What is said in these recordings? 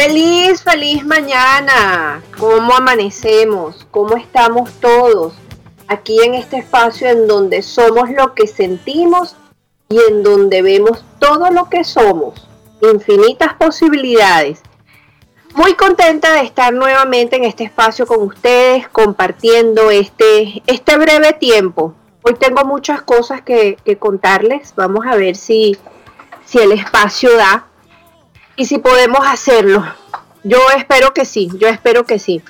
Feliz, feliz mañana. ¿Cómo amanecemos? ¿Cómo estamos todos? Aquí en este espacio en donde somos lo que sentimos y en donde vemos todo lo que somos. Infinitas posibilidades. Muy contenta de estar nuevamente en este espacio con ustedes, compartiendo este, este breve tiempo. Hoy tengo muchas cosas que, que contarles. Vamos a ver si, si el espacio da y si podemos hacerlo. Yo espero que sí, yo espero que sí.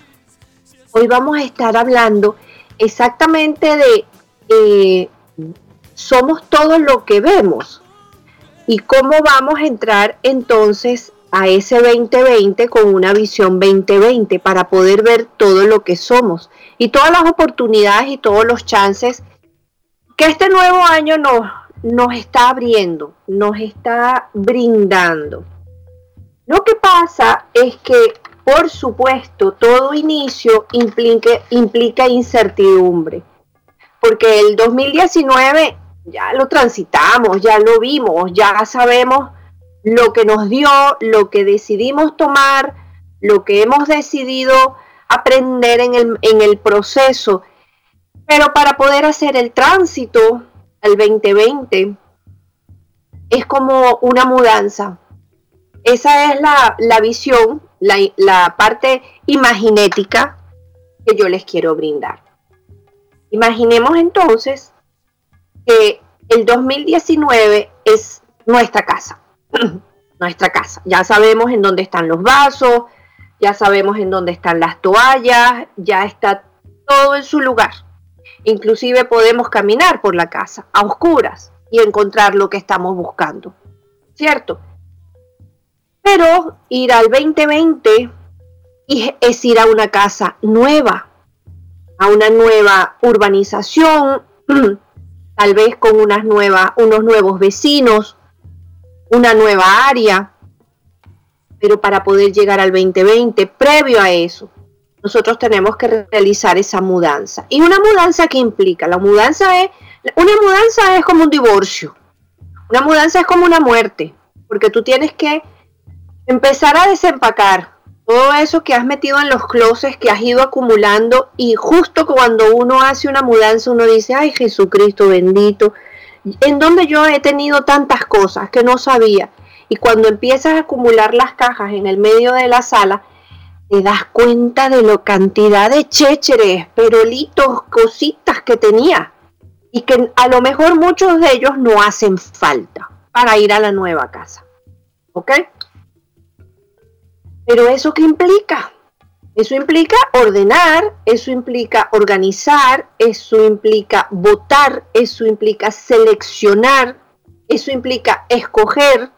Hoy vamos a estar hablando exactamente de eh, somos todo lo que vemos y cómo vamos a entrar entonces a ese 2020 con una visión 2020 para poder ver todo lo que somos y todas las oportunidades y todos los chances que este nuevo año nos, nos está abriendo, nos está brindando. Lo que pasa es que, por supuesto, todo inicio implica, incertidumbre, porque el 2019 ya lo transitamos, ya lo vimos, ya sabemos lo que nos dio, lo que decidimos tomar, lo que hemos decidido aprender en el, en el proceso. Pero para poder hacer el tránsito al 2020 es como una mudanza, esa es la, visión, la, la parte imaginética que yo les quiero brindar. Imaginemos entonces que el 2019 es nuestra casa, nuestra casa. Ya sabemos en dónde están los vasos, ya sabemos en dónde están las toallas, ya está todo en su lugar. Inclusive podemos caminar por la casa a oscuras y encontrar lo que estamos buscando. ¿Cierto? Pero ir al 2020 es ir a una casa nueva, a una nueva urbanización, tal vez con unas nuevas, unos nuevos vecinos, una nueva área. Pero para poder llegar al 2020, previo a eso, nosotros tenemos que realizar esa mudanza. ¿Y una mudanza qué implica? La mudanza es, una mudanza es como un divorcio. Una mudanza es como una muerte, porque tú tienes que empezar a desempacar todo eso que has metido en los closets, que has ido acumulando y justo cuando uno hace una mudanza uno dice, ay Jesucristo bendito, en donde yo he tenido tantas cosas que no sabía. Y cuando empiezas a acumular las cajas en el medio de la sala, te das cuenta de la cantidad de chécheres, perolitos, cositas que tenía. Y que a lo mejor muchos de ellos no hacen falta para ir a la nueva casa. ¿Ok? Pero ¿eso qué implica? Eso implica ordenar, eso implica organizar, eso implica votar, eso implica seleccionar, eso implica escoger,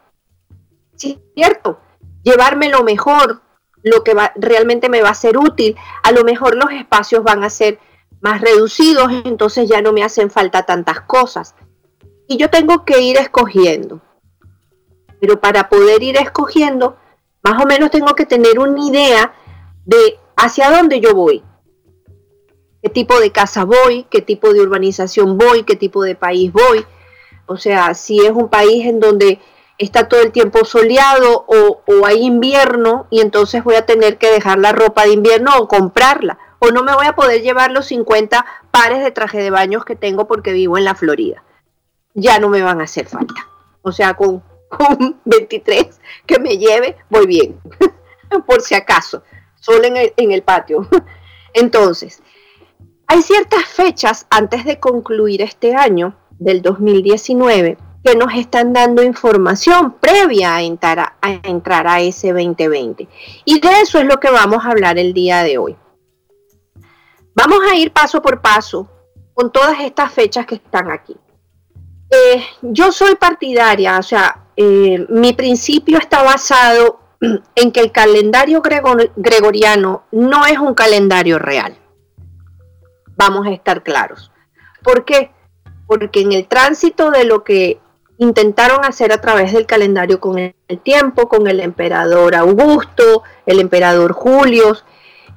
¿cierto? Llevarme lo mejor, lo que realmente me va a ser útil. A lo mejor los espacios van a ser más reducidos, entonces ya no me hacen falta tantas cosas. Y yo tengo que ir escogiendo. Pero para poder ir escogiendo, más o menos tengo que tener una idea de hacia dónde yo voy. Qué tipo de casa voy, qué tipo de urbanización voy, qué tipo de país voy. O sea, si es un país en donde está todo el tiempo soleado o, hay invierno y entonces voy a tener que dejar la ropa de invierno o comprarla. O no me voy a poder llevar los 50 pares de traje de baños que tengo porque vivo en la Florida. Ya no me van a hacer falta. O sea, con, con 23 que me lleve, voy bien. Por si acaso. Solo en el, en el patio. Entonces, hay ciertas fechas antes de concluir este año del 2019 que nos están dando información previa a entrar a, entrar a ese 2020. Y de eso es lo que vamos a hablar el día de hoy. Vamos a ir paso por paso con todas estas fechas que están aquí. Eh, yo soy partidaria, o sea, eh, mi principio está basado en que el calendario gregoriano no es un calendario real. Vamos a estar claros. ¿Por qué? Porque en el tránsito de lo que intentaron hacer a través del calendario con el tiempo, con el emperador Augusto, el emperador Julio,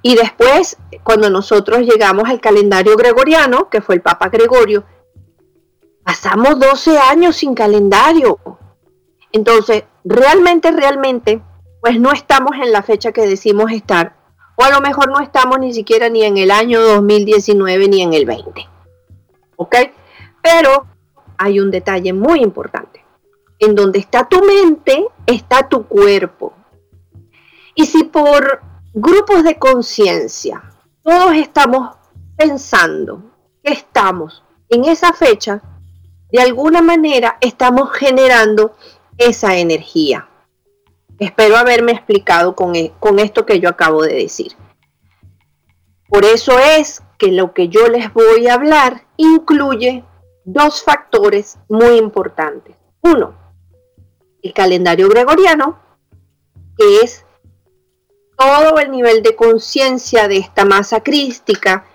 y después, cuando nosotros llegamos al calendario gregoriano, que fue el Papa Gregorio, pasamos 12 años sin calendario. Entonces, realmente, realmente, pues no estamos en la fecha que decimos estar, o a lo mejor no estamos ni siquiera ni en el año 2019 ni en el 20. ¿Ok? Pero hay un detalle muy importante. En donde está tu mente, está tu cuerpo. Y si por grupos de conciencia todos estamos pensando que estamos en esa fecha, de alguna manera estamos generando esa energía. Espero haberme explicado con, e, con esto que yo acabo de decir. Por eso es que lo que yo les voy a hablar incluye dos factores muy importantes. Uno, el calendario gregoriano, que es todo el nivel de conciencia de esta masa crística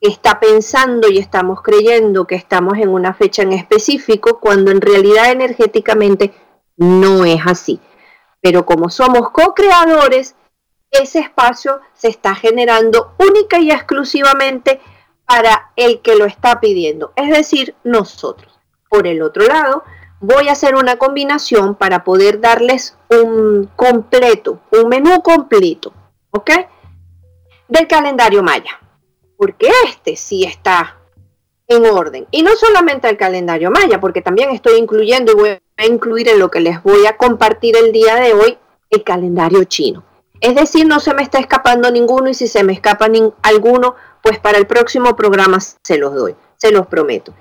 que está pensando y estamos creyendo que estamos en una fecha en específico, cuando en realidad energéticamente no es así. Pero como somos co-creadores, ese espacio se está generando única y exclusivamente para el que lo está pidiendo, es decir, nosotros. Por el otro lado, voy a hacer una combinación para poder darles un completo, un menú completo, ¿ok? Del calendario maya, porque este sí está en orden. Y no solamente el calendario maya, porque también estoy incluyendo y voy a incluir en lo que les voy a compartir el día de hoy el calendario chino. Es decir, no se me está escapando ninguno y si se me escapa alguno, pues para el próximo programa se los doy, se los prometo.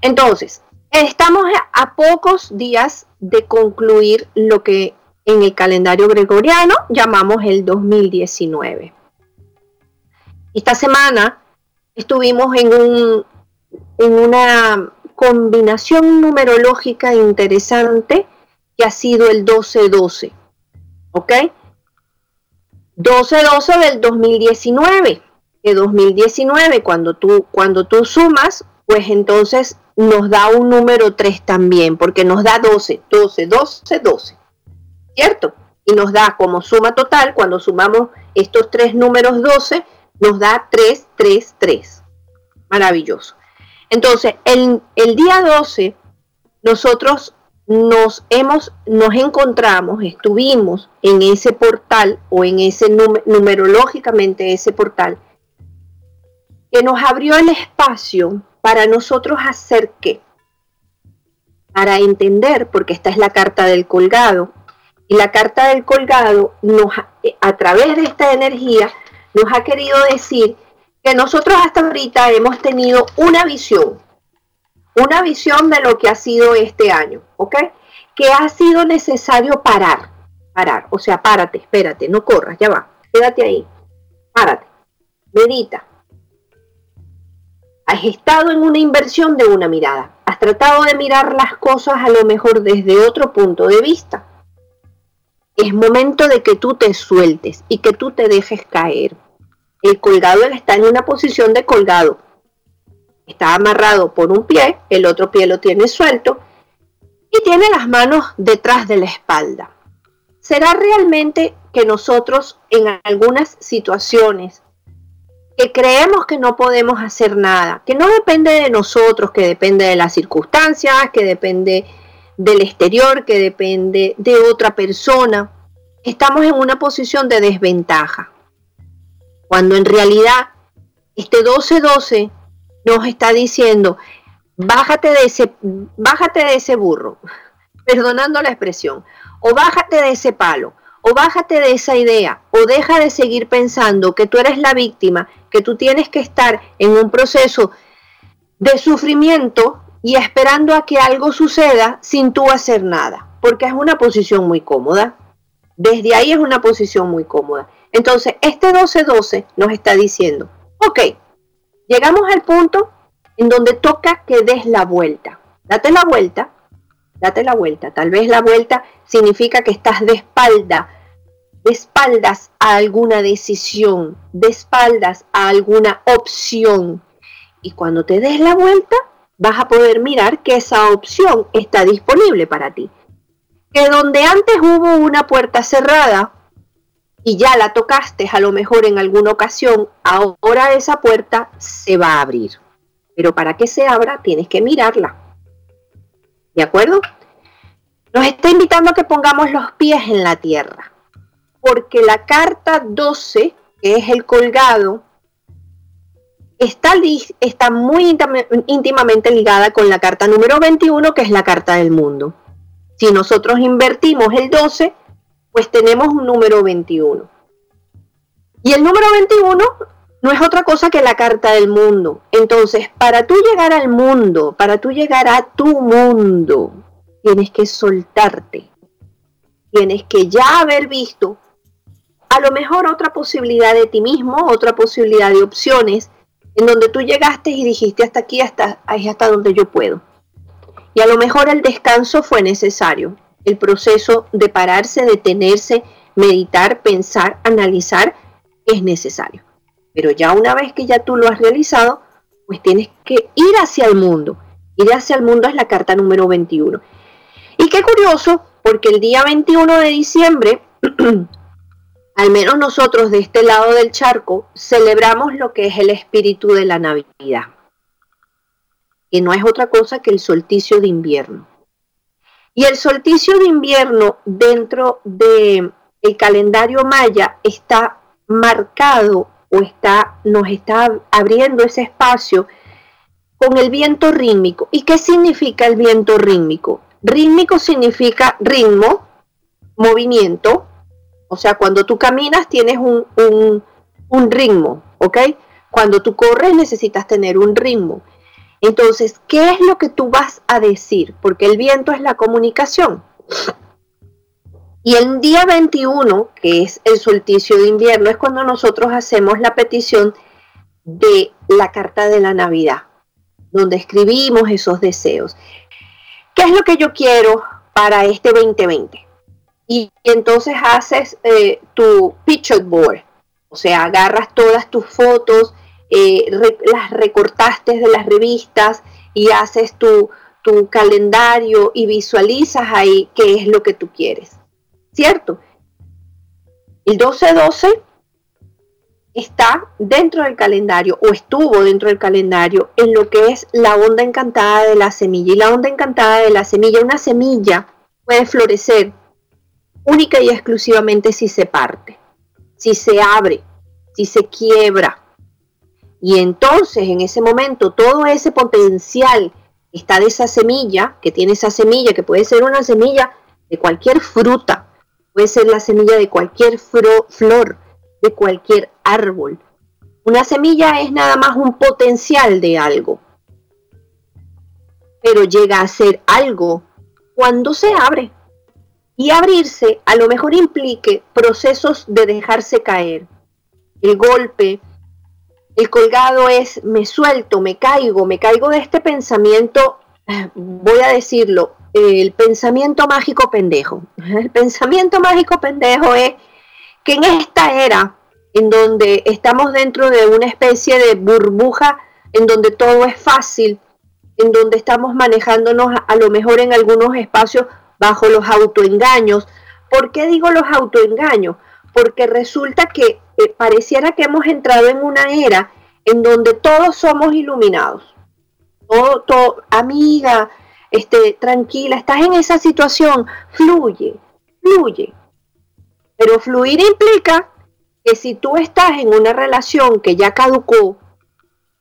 Entonces, estamos a pocos días de concluir lo que en el calendario gregoriano llamamos el 2019. Esta semana estuvimos en, un, en una combinación numerológica interesante que ha sido el 12-12. ¿Ok? 12-12 del 2019 de 2019, cuando tú, cuando tú sumas, pues entonces nos da un número 3 también, porque nos da 12, 12, 12, 12, ¿cierto? Y nos da como suma total, cuando sumamos estos tres números 12, nos da 3, 3, 3. Maravilloso. Entonces, el, el día 12, nosotros nos hemos, nos encontramos, estuvimos en ese portal o en ese numerológicamente ese portal que nos abrió el espacio para nosotros hacer qué? Para entender, porque esta es la carta del colgado, y la carta del colgado nos, a través de esta energía nos ha querido decir que nosotros hasta ahorita hemos tenido una visión, una visión de lo que ha sido este año, ¿ok? Que ha sido necesario parar, parar, o sea, párate, espérate, no corras, ya va, quédate ahí, párate, medita, Has estado en una inversión de una mirada. Has tratado de mirar las cosas a lo mejor desde otro punto de vista. Es momento de que tú te sueltes y que tú te dejes caer. El colgado está en una posición de colgado. Está amarrado por un pie, el otro pie lo tiene suelto y tiene las manos detrás de la espalda. ¿Será realmente que nosotros en algunas situaciones que creemos que no podemos hacer nada, que no depende de nosotros, que depende de las circunstancias, que depende del exterior, que depende de otra persona, estamos en una posición de desventaja. Cuando en realidad este 12-12 nos está diciendo, bájate de ese, bájate de ese burro, perdonando la expresión, o bájate de ese palo, o bájate de esa idea, o deja de seguir pensando que tú eres la víctima, que tú tienes que estar en un proceso de sufrimiento y esperando a que algo suceda sin tú hacer nada, porque es una posición muy cómoda. Desde ahí es una posición muy cómoda. Entonces, este 12-12 nos está diciendo, ok, llegamos al punto en donde toca que des la vuelta. Date la vuelta date la vuelta. Tal vez la vuelta significa que estás de espalda, de espaldas a alguna decisión, de espaldas a alguna opción. Y cuando te des la vuelta, vas a poder mirar que esa opción está disponible para ti. Que donde antes hubo una puerta cerrada y ya la tocaste a lo mejor en alguna ocasión, ahora esa puerta se va a abrir. Pero para que se abra tienes que mirarla. ¿De acuerdo? Nos está invitando a que pongamos los pies en la tierra, porque la carta 12, que es el colgado, está, está muy íntimamente ligada con la carta número 21, que es la carta del mundo. Si nosotros invertimos el 12, pues tenemos un número 21. Y el número 21 no es otra cosa que la carta del mundo. Entonces, para tú llegar al mundo, para tú llegar a tu mundo, tienes que soltarte. Tienes que ya haber visto a lo mejor otra posibilidad de ti mismo, otra posibilidad de opciones, en donde tú llegaste y dijiste hasta aquí, hasta, ahí hasta donde yo puedo. Y a lo mejor el descanso fue necesario, el proceso de pararse, detenerse, meditar, pensar, analizar, es necesario. Pero ya una vez que ya tú lo has realizado, pues tienes que ir hacia el mundo. Ir hacia el mundo es la carta número 21. Y qué curioso, porque el día 21 de diciembre, al menos nosotros de este lado del charco, celebramos lo que es el espíritu de la Navidad, que no es otra cosa que el solsticio de invierno. Y el solsticio de invierno dentro del el calendario maya está marcado o está, nos está abriendo ese espacio con el viento rítmico. ¿Y qué significa el viento rítmico? Rítmico significa ritmo, movimiento, o sea, cuando tú caminas tienes un, un, ritmo, ¿ok? Cuando tú corres necesitas tener un ritmo. Entonces, ¿qué es lo que tú vas a decir? Porque el viento es la comunicación. Y el día 21, que es el solsticio de invierno, es cuando nosotros hacemos la petición de la carta de la Navidad, donde escribimos esos deseos. ¿qué es lo que yo quiero para este 2020? Y, entonces haces eh, tu picture board, o sea, agarras todas tus fotos, eh, las recortaste de las revistas y haces tu, tu calendario y visualizas ahí qué es lo que tú quieres, ¿cierto? El 12-12 está dentro del calendario o estuvo dentro del calendario en lo que es la onda encantada de la semilla. Y la onda encantada de la semilla, una semilla puede florecer única y exclusivamente si se parte, si se abre, si se quiebra. Y entonces en ese momento todo ese potencial está de esa semilla, que tiene esa semilla, que puede ser una semilla de cualquier fruta, puede ser la semilla de cualquier flor, de cualquier árbol. Una semilla es nada más un potencial de algo, pero llega a ser algo cuando se abre. Y abrirse a lo mejor implique procesos de dejarse caer. El golpe, el colgado es me suelto, me caigo, me caigo de este pensamiento, voy a decirlo, el pensamiento mágico pendejo. El pensamiento mágico pendejo es que en esta era, en donde estamos dentro de una especie de burbuja, en donde todo es fácil, en donde estamos manejándonos a, lo mejor en algunos espacios bajo los autoengaños. ¿Por qué digo los autoengaños? Porque resulta que pareciera que hemos entrado en una era en donde todos somos iluminados. Todo, amiga, este, tranquila, estás en esa situación, fluye, fluye. Pero fluir implica que si tú estás en una relación que ya caducó,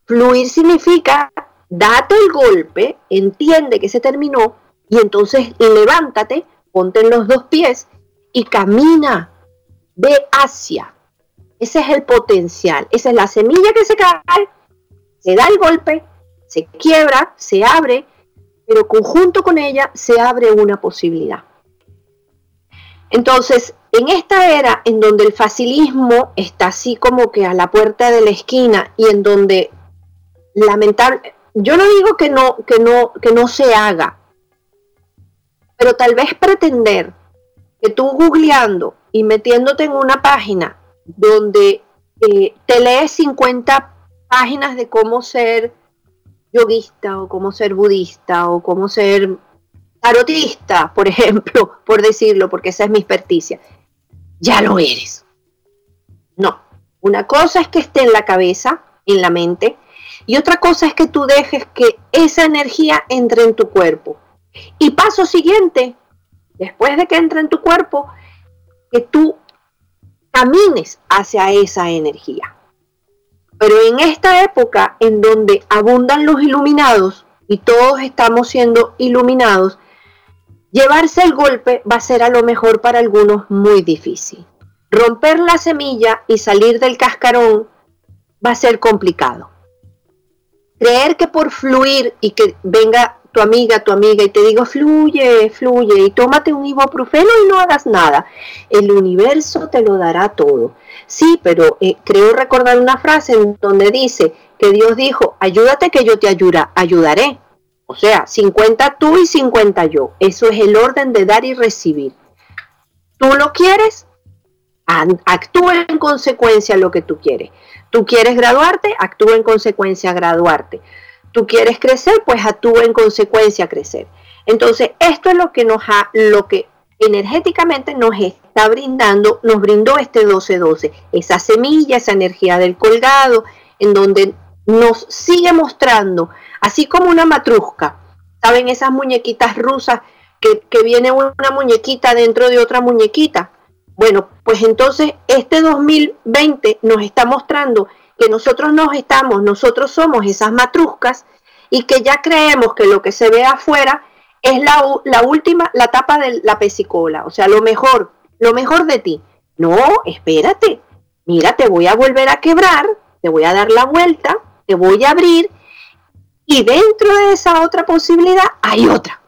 fluir significa date el golpe, entiende que se terminó y entonces levántate, ponte en los dos pies y camina, ve hacia. Ese es el potencial, esa es la semilla que se cae, se da el golpe, se quiebra, se abre, pero conjunto con ella se abre una posibilidad. Entonces, en esta era en donde el facilismo está así como que a la puerta de la esquina y en donde lamentable, yo no digo que no, que no, que no se haga, pero tal vez pretender que tú googleando y metiéndote en una página donde eh, te lees 50 páginas de cómo ser yoguista o cómo ser budista o cómo ser tarotista, por ejemplo, por decirlo, porque esa es mi experticia, ya lo eres. No, una cosa es que esté en la cabeza, en la mente, y otra cosa es que tú dejes que esa energía entre en tu cuerpo. Y paso siguiente, después de que entre en tu cuerpo, que tú camines hacia esa energía. Pero en esta época en donde abundan los iluminados y todos estamos siendo iluminados, llevarse el golpe va a ser a lo mejor para algunos muy difícil. Romper la semilla y salir del cascarón va a ser complicado creer que por fluir y que venga tu amiga, tu amiga y te diga fluye, fluye y tómate un ibuprofeno y no hagas nada, el universo te lo dará todo. Sí, pero eh, creo recordar una frase en donde dice que Dios dijo, ayúdate que yo te ayuda, ayudaré. O sea, 50 tú y 50 yo. Eso es el orden de dar y recibir. Tú lo quieres, actúa en consecuencia lo que tú quieres. Tú quieres graduarte, actúa en consecuencia graduarte. Tú quieres crecer, pues actúa en consecuencia crecer. Entonces, esto es lo que nos ha, lo que energéticamente nos está brindando, nos brindó este 12-12, esa semilla, esa energía del colgado, en donde nos sigue mostrando, así como una matrusca, ¿saben? Esas muñequitas rusas que, que viene una muñequita dentro de otra muñequita. Bueno, pues entonces este 2020 nos está mostrando que nosotros nos estamos, nosotros somos esas matruscas y que ya creemos que lo que se ve afuera es la, última, la tapa de la pesicola, o sea, lo mejor, lo mejor de ti. No, espérate, mira, te voy a volver a quebrar, te voy a dar la vuelta, te voy a abrir y dentro de esa otra posibilidad hay otra,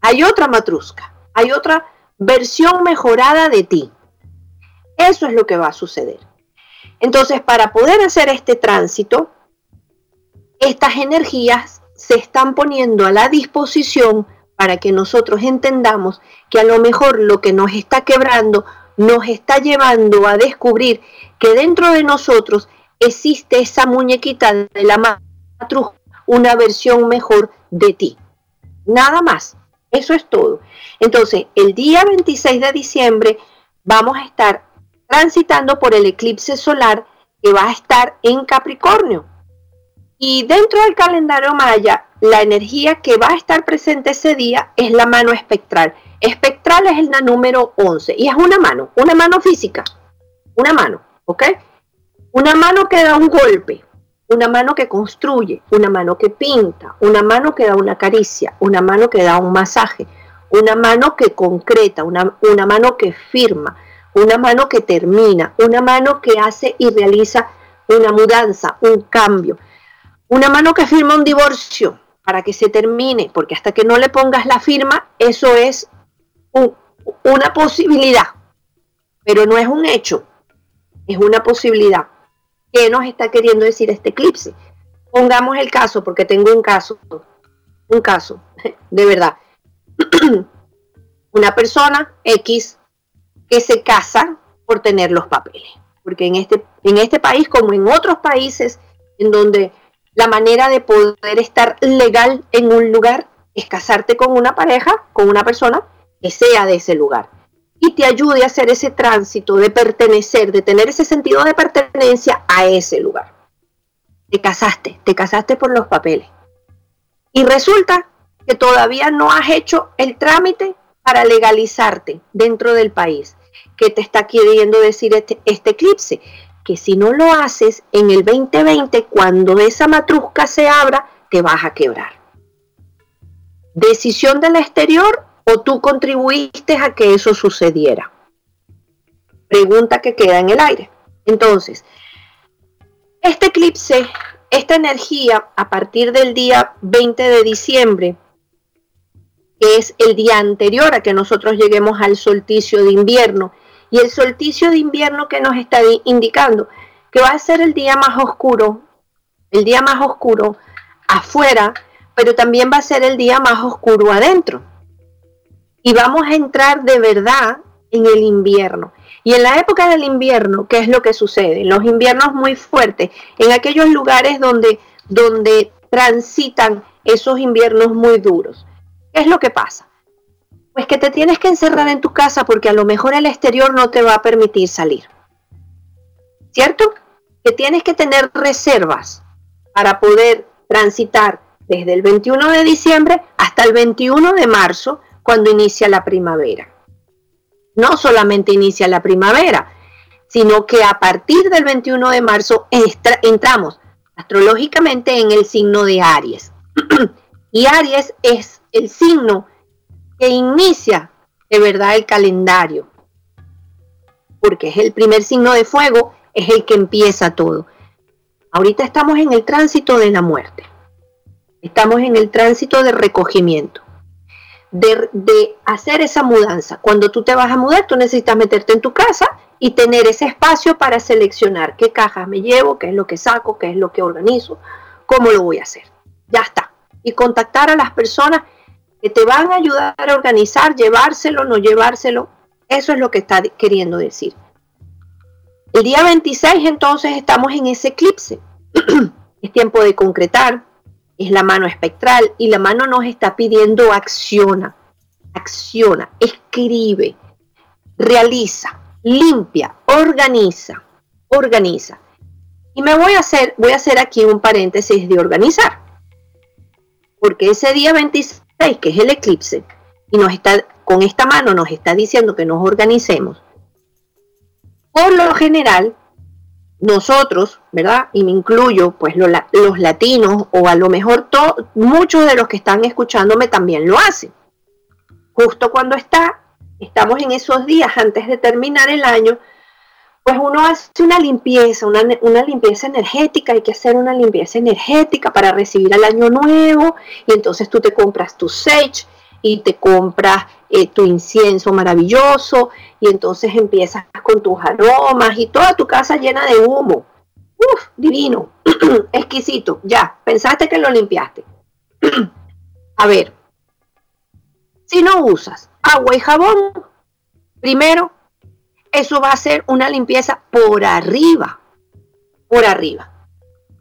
hay otra matrusca, hay otra versión mejorada de ti. Eso es lo que va a suceder. Entonces, para poder hacer este tránsito, estas energías se están poniendo a la disposición para que nosotros entendamos que a lo mejor lo que nos está quebrando nos está llevando a descubrir que dentro de nosotros existe esa muñequita de la matruz, una versión mejor de ti. Nada más. Eso es todo. Entonces, el día 26 de diciembre vamos a estar transitando por el eclipse solar que va a estar en Capricornio. Y dentro del calendario maya, la energía que va a estar presente ese día es la mano espectral. Espectral es el número 11 y es una mano, una mano física, una mano, ¿ok? Una mano que da un golpe, una mano que construye, una mano que pinta, una mano que da una caricia, una mano que da un masaje, una mano que concreta, una, una mano que firma, una mano que termina, una mano que hace y realiza una mudanza, un cambio, una mano que firma un divorcio para que se termine, porque hasta que no le pongas la firma, eso es una posibilidad, pero no es un hecho, es una posibilidad. ¿Qué nos está queriendo decir este eclipse? Pongamos el caso, porque tengo un caso, un caso, de verdad. una persona X que se casa por tener los papeles. Porque en este, en este país, como en otros países, en donde la manera de poder estar legal en un lugar es casarte con una pareja, con una persona que sea de ese lugar y te ayude a hacer ese tránsito de pertenecer, de tener ese sentido de pertenencia a ese lugar. Te casaste, te casaste por los papeles. Y resulta que todavía no has hecho el trámite para legalizarte dentro del país. ¿Qué te está queriendo decir este, este eclipse? Que si no lo haces en el 2020, cuando esa matrusca se abra, te vas a quebrar. Decisión del exterior o tú contribuiste a que eso sucediera? Pregunta que queda en el aire. Entonces, este eclipse, esta energía a partir del día 20 de diciembre, que es el día anterior a que nosotros lleguemos al solsticio de invierno, y el solsticio de invierno que nos está indicando que va a ser el día más oscuro, el día más oscuro afuera, pero también va a ser el día más oscuro adentro y vamos a entrar de verdad en el invierno. Y en la época del invierno, ¿qué es lo que sucede? En los inviernos muy fuertes, en aquellos lugares donde, donde transitan esos inviernos muy duros. ¿Qué es lo que pasa? Pues que te tienes que encerrar en tu casa porque a lo mejor el exterior no te va a permitir salir. ¿Cierto? Que tienes que tener reservas para poder transitar desde el 21 de diciembre hasta el 21 de marzo cuando inicia la primavera. No solamente inicia la primavera, sino que a partir del 21 de marzo entramos astrológicamente en el signo de Aries. y Aries es el signo que inicia de verdad el calendario, porque es el primer signo de fuego, es el que empieza todo. Ahorita estamos en el tránsito de la muerte, estamos en el tránsito de recogimiento de, hacer esa mudanza. Cuando tú te vas a mudar, tú necesitas meterte en tu casa y tener ese espacio para seleccionar qué cajas me llevo, qué es lo que saco, qué es lo que organizo, cómo lo voy a hacer. Ya está. Y contactar a las personas que te van a ayudar a organizar, llevárselo, no llevárselo. Eso es lo que está queriendo decir. El día 26 entonces estamos en ese eclipse. es tiempo de concretar, es la mano espectral y la mano nos está pidiendo acciona, acciona, escribe, realiza, limpia, organiza, organiza. Y me voy a hacer, voy a hacer aquí un paréntesis de organizar. Porque ese día 26, que es el eclipse, y nos está, con esta mano nos está diciendo que nos organicemos, por lo general, nosotros, ¿verdad? Y me incluyo, pues los latinos o a lo mejor muchos de los que están escuchándome también lo hacen. Justo cuando está, estamos en esos días antes de terminar el año, pues uno hace una limpieza, una, una, limpieza energética, hay que hacer una limpieza energética para recibir el año nuevo y entonces tú te compras tu sage y te compras eh, tu incienso maravilloso y entonces empiezas con tus aromas y toda tu casa llena de humo. Uf, divino, exquisito. Ya, pensaste que lo limpiaste. A ver, si no usas agua y jabón, primero, eso va a ser una limpieza por arriba, por arriba.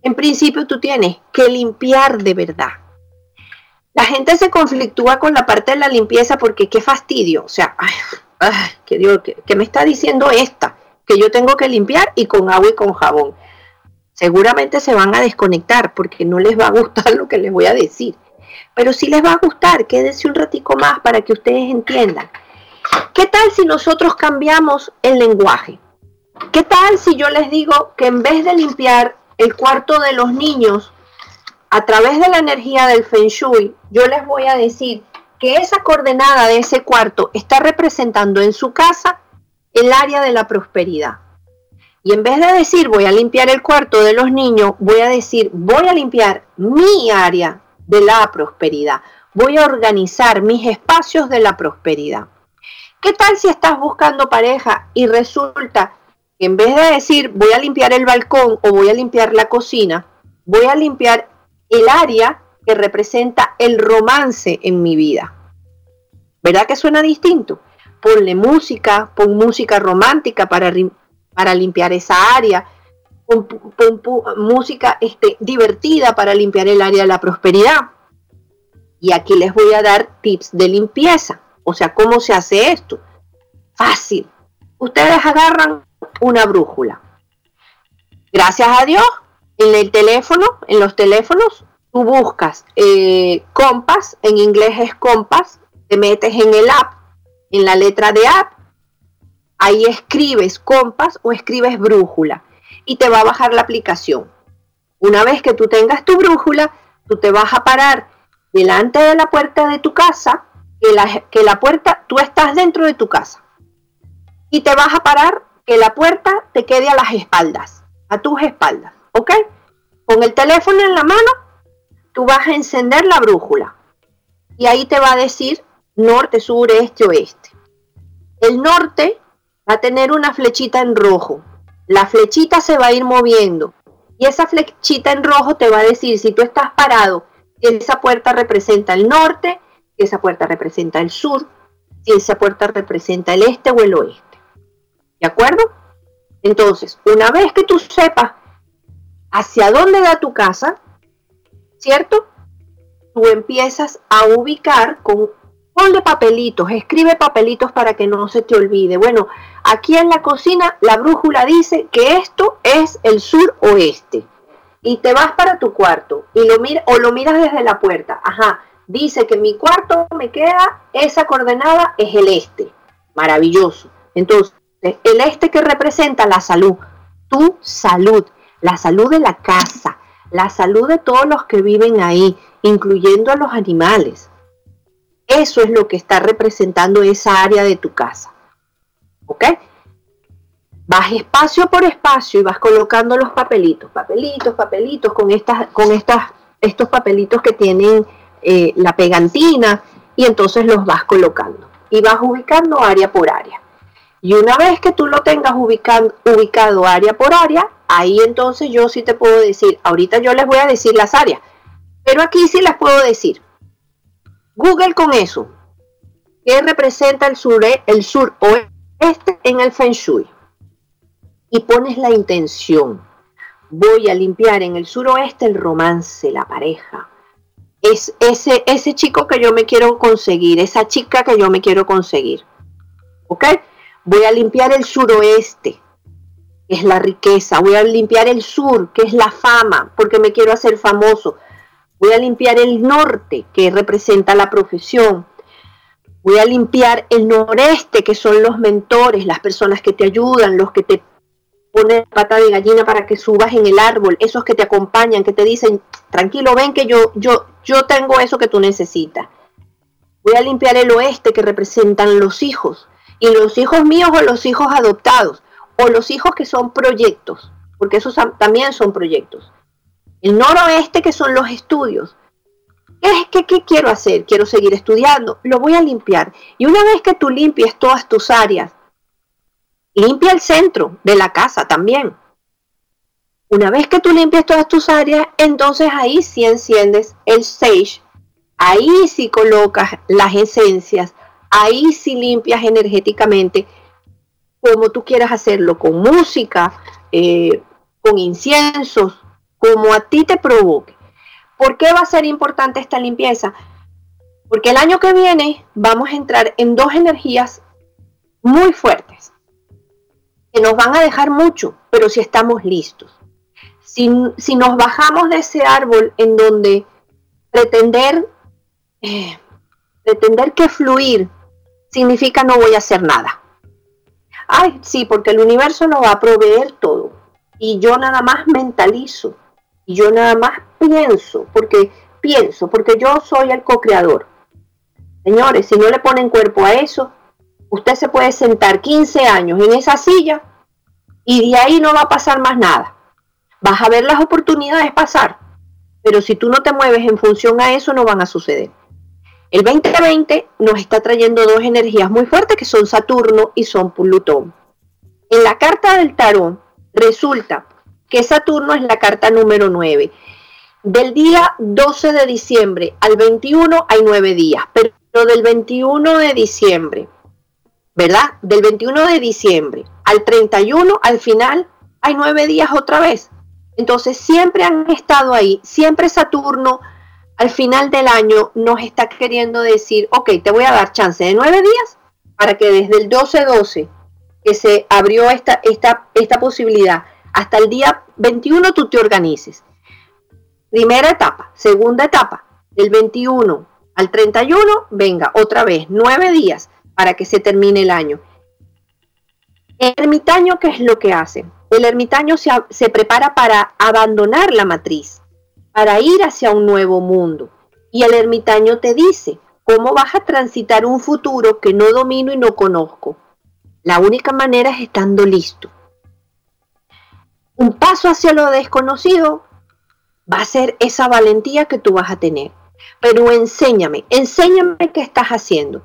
En principio tú tienes que limpiar de verdad la gente se conflictúa con la parte de la limpieza porque qué fastidio. O sea, que Dios, ¿qué, me está diciendo esta? Que yo tengo que limpiar y con agua y con jabón. Seguramente se van a desconectar porque no les va a gustar lo que les voy a decir. Pero si les va a gustar, quédense un ratico más para que ustedes entiendan. ¿Qué tal si nosotros cambiamos el lenguaje? ¿Qué tal si yo les digo que en vez de limpiar el cuarto de los niños a través de la energía del Feng Shui, yo les voy a decir que esa coordenada de ese cuarto está representando en su casa el área de la prosperidad. Y en vez de decir voy a limpiar el cuarto de los niños, voy a decir voy a limpiar mi área de la prosperidad. Voy a organizar mis espacios de la prosperidad. ¿Qué tal si estás buscando pareja y resulta que en vez de decir voy a limpiar el balcón o voy a limpiar la cocina, voy a limpiar el área que representa el romance en mi vida. ¿Verdad que suena distinto? Ponle música, pon música romántica para, para limpiar esa área, pon, música este, divertida para limpiar el área de la prosperidad. Y aquí les voy a dar tips de limpieza. O sea, ¿cómo se hace esto? Fácil. Ustedes agarran una brújula. Gracias a Dios, en el teléfono, en los teléfonos, tú buscas eh, Compass, en inglés es Compass, te metes en el app, en la letra de app, ahí escribes Compass o escribes brújula y te va a bajar la aplicación. Una vez que tú tengas tu brújula, tú te vas a parar delante de la puerta de tu casa, que la, que la puerta, tú estás dentro de tu casa, y te vas a parar que la puerta te quede a las espaldas, a tus espaldas, ¿ok? Con el teléfono en la mano, tú vas a encender la brújula y ahí te va a decir norte, sur, este, oeste. El norte va a tener una flechita en rojo. La flechita se va a ir moviendo y esa flechita en rojo te va a decir si tú estás parado, esa puerta representa el norte, si esa puerta representa el sur, si esa puerta representa el este o el oeste. ¿De acuerdo? Entonces, una vez que tú sepas hacia dónde da tu casa, ¿cierto? Tú empiezas a ubicar con ponle papelitos, escribe papelitos para que no se te olvide. Bueno, aquí en la cocina la brújula dice que esto es el sur oeste. Y te vas para tu cuarto y lo mira o lo miras desde la puerta. Ajá, dice que mi cuarto me queda esa coordenada es el este. Maravilloso. Entonces, el este que representa la salud, tu salud, la salud de la casa, la salud de todos los que viven ahí, incluyendo a los animales. Eso es lo que está representando esa área de tu casa. ¿Ok? Vas espacio por espacio y vas colocando los papelitos, papelitos, papelitos, con, estas, con estas, estos papelitos que tienen eh, la pegantina y entonces los vas colocando y vas ubicando área por área. Y una vez que tú lo tengas ubicado, ubicado área por área, ahí entonces yo sí te puedo decir, ahorita yo les voy a decir las áreas, pero aquí sí les puedo decir. Google con eso. ¿Qué representa el sur, el sur oeste en el Feng Shui? Y pones la intención. Voy a limpiar en el suroeste el romance, la pareja. Es ese, ese chico que yo me quiero conseguir, esa chica que yo me quiero conseguir. ¿Ok? Voy a limpiar el suroeste, que es la riqueza. Voy a limpiar el sur, que es la fama, porque me quiero hacer famoso. Voy a limpiar el norte, que representa la profesión. Voy a limpiar el noreste, que son los mentores, las personas que te ayudan, los que te ponen pata de gallina para que subas en el árbol, esos que te acompañan, que te dicen, tranquilo, ven que yo, yo, yo tengo eso que tú necesitas. Voy a limpiar el oeste, que representan los hijos y los hijos míos o los hijos adoptados, o los hijos que son proyectos, porque esos también son proyectos. El noroeste, que son los estudios. ¿Qué, qué quiero hacer? Quiero seguir estudiando. Lo voy a limpiar. Y una vez que tú limpies todas tus áreas, limpia el centro de la casa también. Una vez que tú limpies todas tus áreas, entonces ahí sí enciendes el sage, ahí sí colocas las esencias, ahí sí limpias energéticamente como tú quieras hacerlo, con música, eh, con inciensos, como a ti te provoque. ¿Por qué va a ser importante esta limpieza? Porque el año que viene vamos a entrar en dos energías muy fuertes, que nos van a dejar mucho, pero si estamos listos. Si, nos bajamos de ese árbol en donde pretender, eh, pretender que fluir significa no voy a hacer nada. Ay, sí, porque el universo nos va a proveer todo. Y yo nada más mentalizo. Y yo nada más pienso, porque pienso, porque yo soy el co-creador. Señores, si no le ponen cuerpo a eso, usted se puede sentar 15 años en esa silla y de ahí no va a pasar más nada. Vas a ver las oportunidades pasar, pero si tú no te mueves en función a eso, no van a suceder. El 2020 nos está trayendo dos energías muy fuertes que son Saturno y son Plutón. En la carta del tarot resulta que Saturno es la carta número 9. Del día 12 de diciembre al 21 hay nueve días, pero del 21 de diciembre, ¿verdad? Del 21 de diciembre al 31, al final, hay nueve días otra vez. Entonces siempre han estado ahí, siempre Saturno al final del año nos está queriendo decir, ok, te voy a dar chance de nueve días para que desde el 12-12 que se abrió esta, esta, esta posibilidad hasta el día 21 tú te organices. Primera etapa, segunda etapa, del 21 al 31, venga, otra vez, nueve días para que se termine el año. El ermitaño, ¿qué es lo que hace? El ermitaño se, se prepara para abandonar la matriz, para ir hacia un nuevo mundo. Y el ermitaño te dice, ¿cómo vas a transitar un futuro que no domino y no conozco? La única manera es estando listo. Un paso hacia lo desconocido va a ser esa valentía que tú vas a tener. Pero enséñame, enséñame qué estás haciendo.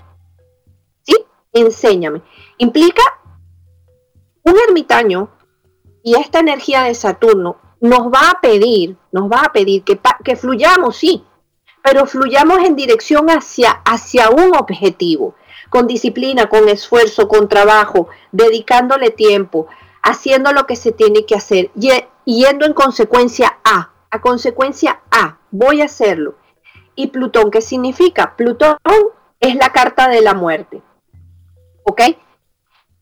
Enséñame. Implica un ermitaño y esta energía de Saturno nos va a pedir, nos va a pedir que, que fluyamos, sí, pero fluyamos en dirección hacia, hacia un objetivo, con disciplina, con esfuerzo, con trabajo, dedicándole tiempo, haciendo lo que se tiene que hacer, yendo en consecuencia a, a consecuencia a, voy a hacerlo. ¿Y Plutón qué significa? Plutón es la carta de la muerte. ¿Ok?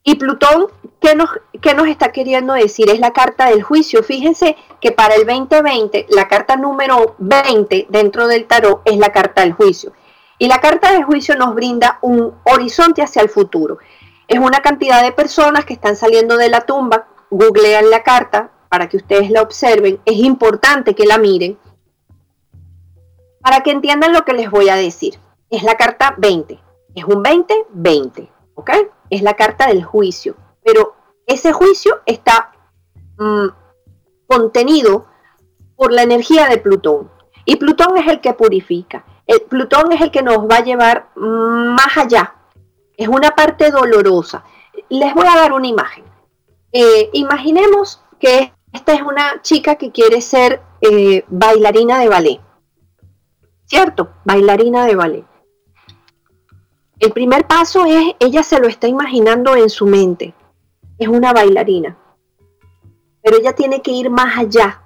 Y Plutón, ¿qué nos, nos está queriendo decir? Es la carta del juicio. Fíjense que para el 2020, la carta número 20 dentro del tarot es la carta del juicio. Y la carta del juicio nos brinda un horizonte hacia el futuro. Es una cantidad de personas que están saliendo de la tumba, googlean la carta para que ustedes la observen. Es importante que la miren para que entiendan lo que les voy a decir. Es la carta 20. Es un 20-20. Es la carta del juicio, pero ese juicio está mm, contenido por la energía de Plutón. Y Plutón es el que purifica. El Plutón es el que nos va a llevar más allá. Es una parte dolorosa. Les voy a dar una imagen. Eh, imaginemos que esta es una chica que quiere ser eh, bailarina de ballet. ¿Cierto? Bailarina de ballet. El primer paso es, ella se lo está imaginando en su mente. Es una bailarina. Pero ella tiene que ir más allá.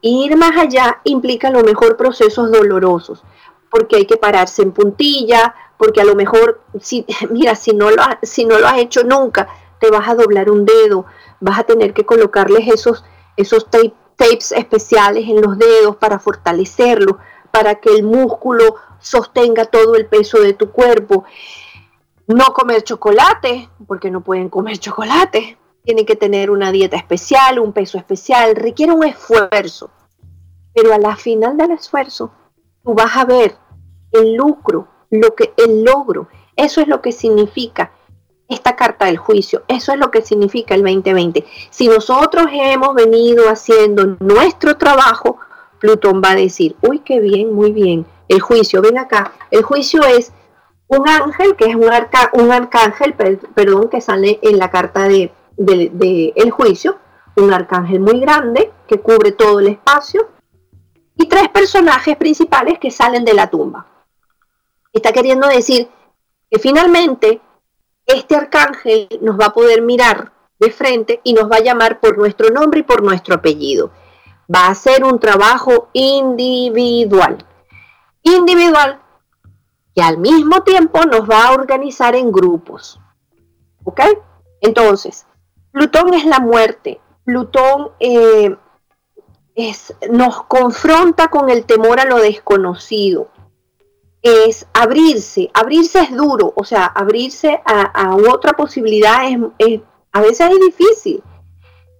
Ir más allá implica a lo mejor procesos dolorosos, porque hay que pararse en puntilla, porque a lo mejor, si, mira, si no, lo, si no lo has hecho nunca, te vas a doblar un dedo, vas a tener que colocarles esos, esos tapes especiales en los dedos para fortalecerlo, para que el músculo sostenga todo el peso de tu cuerpo. No comer chocolate, porque no pueden comer chocolate. Tienen que tener una dieta especial, un peso especial, requiere un esfuerzo. Pero a la final del esfuerzo, tú vas a ver el lucro, lo que, el logro. Eso es lo que significa esta carta del juicio. Eso es lo que significa el 2020. Si nosotros hemos venido haciendo nuestro trabajo, Plutón va a decir, uy, qué bien, muy bien, el juicio, ven acá, el juicio es un ángel, que es un, arca, un arcángel, perdón, que sale en la carta de, el juicio, un arcángel muy grande que cubre todo el espacio, y tres personajes principales que salen de la tumba. Está queriendo decir que finalmente este arcángel nos va a poder mirar de frente y nos va a llamar por nuestro nombre y por nuestro apellido. Va a ser un trabajo individual individual que al mismo tiempo nos va a organizar en grupos. ¿Ok? Entonces, Plutón es la muerte. Plutón eh, es, nos confronta con el temor a lo desconocido. Es abrirse. Abrirse es duro. O sea, abrirse a, otra posibilidad es, a veces es difícil.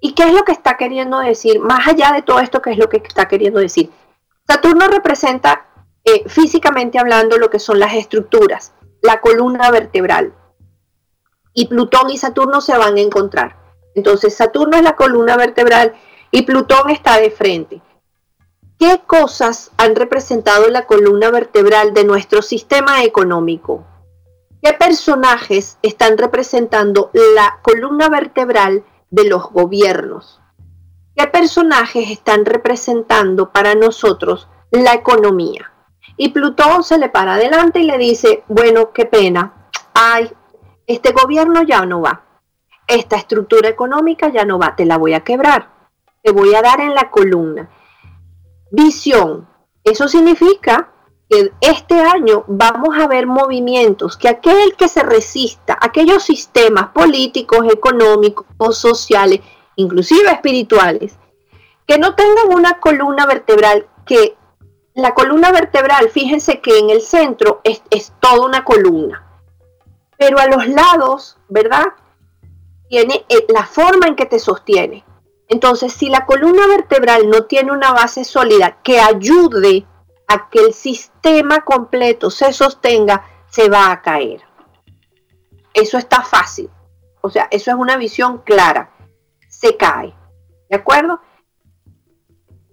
¿Y qué es lo que está queriendo decir? Más allá de todo esto, ¿qué es lo que está queriendo decir? Saturno representa eh, físicamente hablando lo que son las estructuras, la columna vertebral. Y Plutón y Saturno se van a encontrar. Entonces Saturno es la columna vertebral y Plutón está de frente. ¿Qué cosas han representado la columna vertebral de nuestro sistema económico? ¿Qué personajes están representando la columna vertebral de los gobiernos? ¿Qué personajes están representando para nosotros la economía? Y Plutón se le para adelante y le dice, bueno, qué pena, ay, este gobierno ya no va, esta estructura económica ya no va, te la voy a quebrar, te voy a dar en la columna. Visión, eso significa que este año vamos a ver movimientos, que aquel que se resista, aquellos sistemas políticos, económicos, sociales, inclusive espirituales, que no tengan una columna vertebral, que la columna vertebral, fíjense que en el centro es, es toda una columna, pero a los lados, ¿verdad? Tiene eh, la forma en que te sostiene. Entonces, si la columna vertebral no tiene una base sólida que ayude a que el sistema completo se sostenga, se va a caer. Eso está fácil. O sea, eso es una visión clara. Se cae. ¿De acuerdo?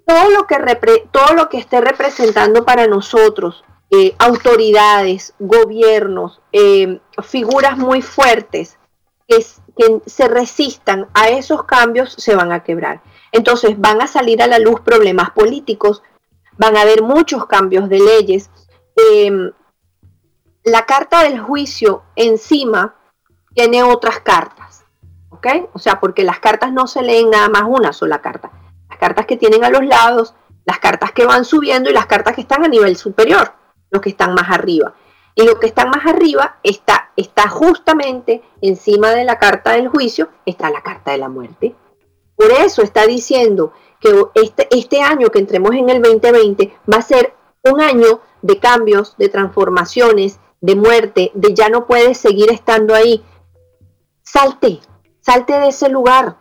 Todo lo que, esté representando para nosotros, eh, autoridades, gobiernos, eh, figuras muy fuertes que, que se resistan a esos cambios, se van a quebrar. Entonces van a salir a la luz problemas políticos, van a haber muchos cambios de leyes. Em, la carta del juicio encima tiene otras cartas, ¿ok? O sea, porque las cartas no se leen nada más una sola carta. Las cartas que tienen a los lados, las cartas que van subiendo y las cartas que están a nivel superior, los que están más arriba. Y lo que están más arriba está, está justamente encima de la carta del juicio, está la carta de la muerte. Por eso está diciendo que este, este año que entremos en el 2020 va a ser un año de cambios, de transformaciones, de muerte, de ya no puedes seguir estando ahí. Salte, salte de ese lugar.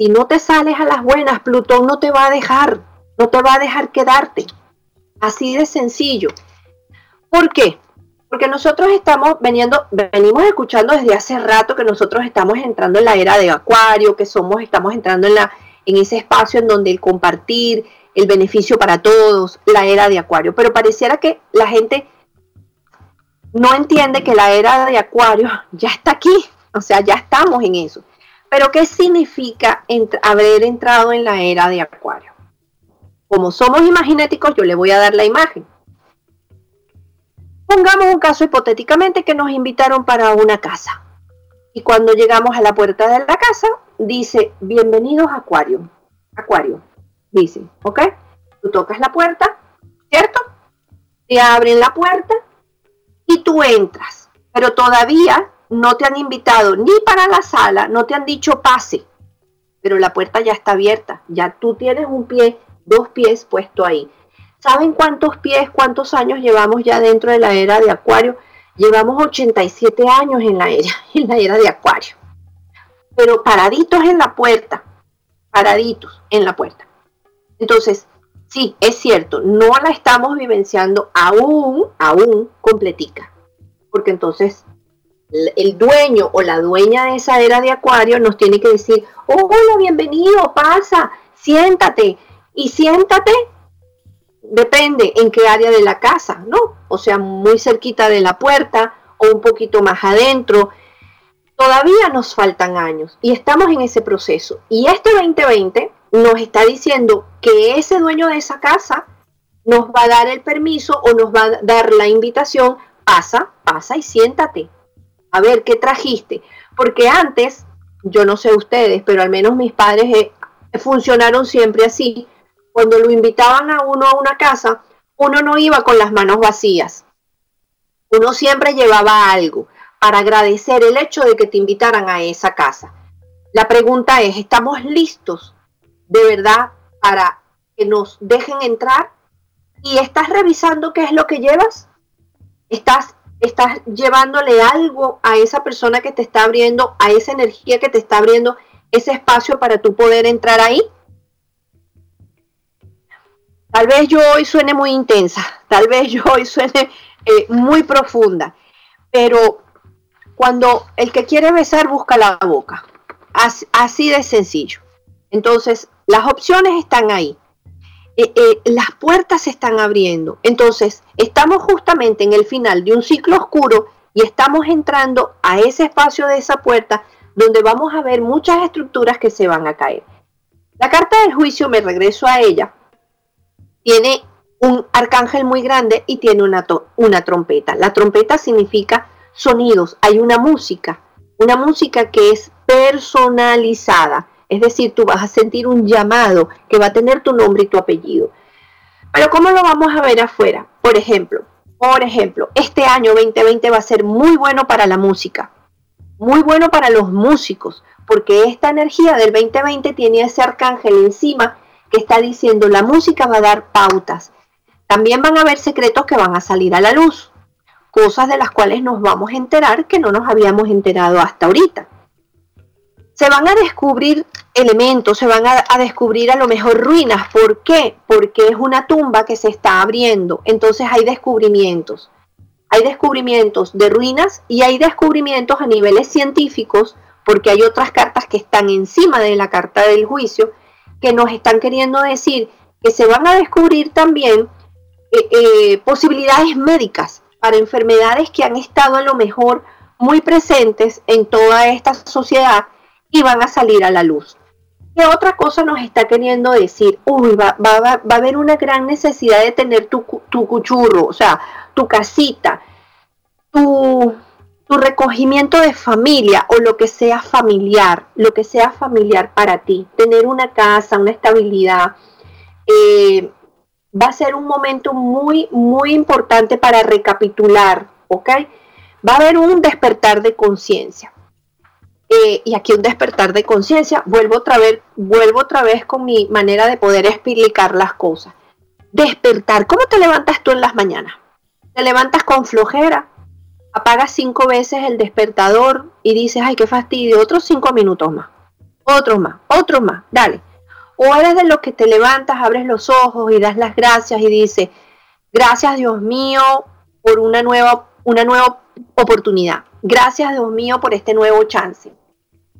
Si no te sales a las buenas, Plutón no te va a dejar, no te va a dejar quedarte. Así de sencillo. ¿Por qué? Porque nosotros estamos veniendo, venimos escuchando desde hace rato que nosotros estamos entrando en la era de Acuario, que somos, estamos entrando en la en ese espacio en donde el compartir, el beneficio para todos, la era de Acuario. Pero pareciera que la gente no entiende que la era de Acuario ya está aquí, o sea, ya estamos en eso. Pero ¿qué significa haber entrado en la era de Acuario? Como somos imaginéticos, yo le voy a dar la imagen. Pongamos un caso hipotéticamente que nos invitaron para una casa. Y cuando llegamos a la puerta de la casa, dice, bienvenidos Acuario. Acuario, dice, ¿ok? Tú tocas la puerta, ¿cierto? Te abren la puerta y tú entras. Pero todavía no te han invitado ni para la sala, no te han dicho pase. Pero la puerta ya está abierta. Ya tú tienes un pie, dos pies puesto ahí. ¿Saben cuántos pies, cuántos años llevamos ya dentro de la era de Acuario? Llevamos 87 años en la era, en la era de Acuario. Pero paraditos en la puerta, paraditos en la puerta. Entonces, sí, es cierto, no la estamos vivenciando aún, aún completica. Porque entonces el dueño o la dueña de esa era de Acuario nos tiene que decir, hola, bienvenido, pasa, siéntate. Y siéntate depende en qué área de la casa, ¿no? O sea, muy cerquita de la puerta o un poquito más adentro. Todavía nos faltan años y estamos en ese proceso. Y este 2020 nos está diciendo que ese dueño de esa casa nos va a dar el permiso o nos va a dar la invitación, pasa, pasa y siéntate. A ver, ¿qué trajiste? Porque antes, yo no sé ustedes, pero al menos mis padres eh, funcionaron siempre así cuando lo invitaban a uno a una casa, uno no iba con las manos vacías. Uno siempre llevaba algo para agradecer el hecho de que te invitaran a esa casa. La pregunta es, ¿estamos listos de verdad para que nos dejen entrar? ¿Y estás revisando qué es lo que llevas? ¿Estás, estás llevándole algo a esa persona que te está abriendo, a esa energía que te está abriendo ese espacio para tú poder entrar ahí? Tal vez yo hoy suene muy intensa, tal vez yo hoy suene eh, muy profunda, pero cuando el que quiere besar busca la boca, así, de sencillo. Entonces, las opciones están ahí. Eh, eh, las puertas se están abriendo. Entonces, estamos justamente en el final de un ciclo oscuro y estamos entrando a ese espacio de esa puerta donde vamos a ver muchas estructuras que se van a caer. La carta del juicio, me regreso a ella, tiene un arcángel muy grande y tiene una, una trompeta. La trompeta significa sonidos, hay una música, una música que es personalizada, es decir, tú vas a sentir un llamado que va a tener tu nombre y tu apellido. Pero ¿cómo lo vamos a ver afuera? Por ejemplo, por ejemplo, este año 2020 va a ser muy bueno para la música, muy bueno para los músicos, porque esta energía del 2020 tiene ese arcángel encima que está diciendo la música va a dar pautas. También van a haber secretos que van a salir a la luz, cosas de las cuales nos vamos a enterar que no nos habíamos enterado hasta ahorita. Se van a descubrir elementos, se van a, descubrir a lo mejor ruinas. ¿Por qué? Porque es una tumba que se está abriendo. Entonces hay descubrimientos. Hay descubrimientos de ruinas y hay descubrimientos a niveles científicos porque hay otras cartas que están encima de la carta del juicio que nos están queriendo decir que se van a descubrir también eh, eh, posibilidades médicas para enfermedades que han estado a lo mejor muy presentes en toda esta sociedad y van a salir a la luz. ¿Qué otra cosa nos está queriendo decir? Uy, va, va, a haber una gran necesidad de tener tu, tu cuchurro, o sea, tu casita, tu, tu recogimiento de familia o lo que sea familiar, lo que sea familiar para ti, tener una casa, una estabilidad, eh, va a ser un momento muy, muy importante para recapitular, ¿ok? Va a haber un despertar de conciencia. Eh, y aquí un despertar de conciencia, vuelvo otra vez, vuelvo otra vez con mi manera de poder explicar las cosas. Despertar, ¿cómo te levantas tú en las mañanas? Te levantas con flojera, apagas cinco veces el despertador y dices, ay, qué fastidio, otros cinco minutos más, otros más, otros más, dale. O eres de los que te levantas, abres los ojos y das las gracias y dices, gracias Dios mío por una nueva, una nueva oportunidad. Gracias Dios mío por este nuevo chance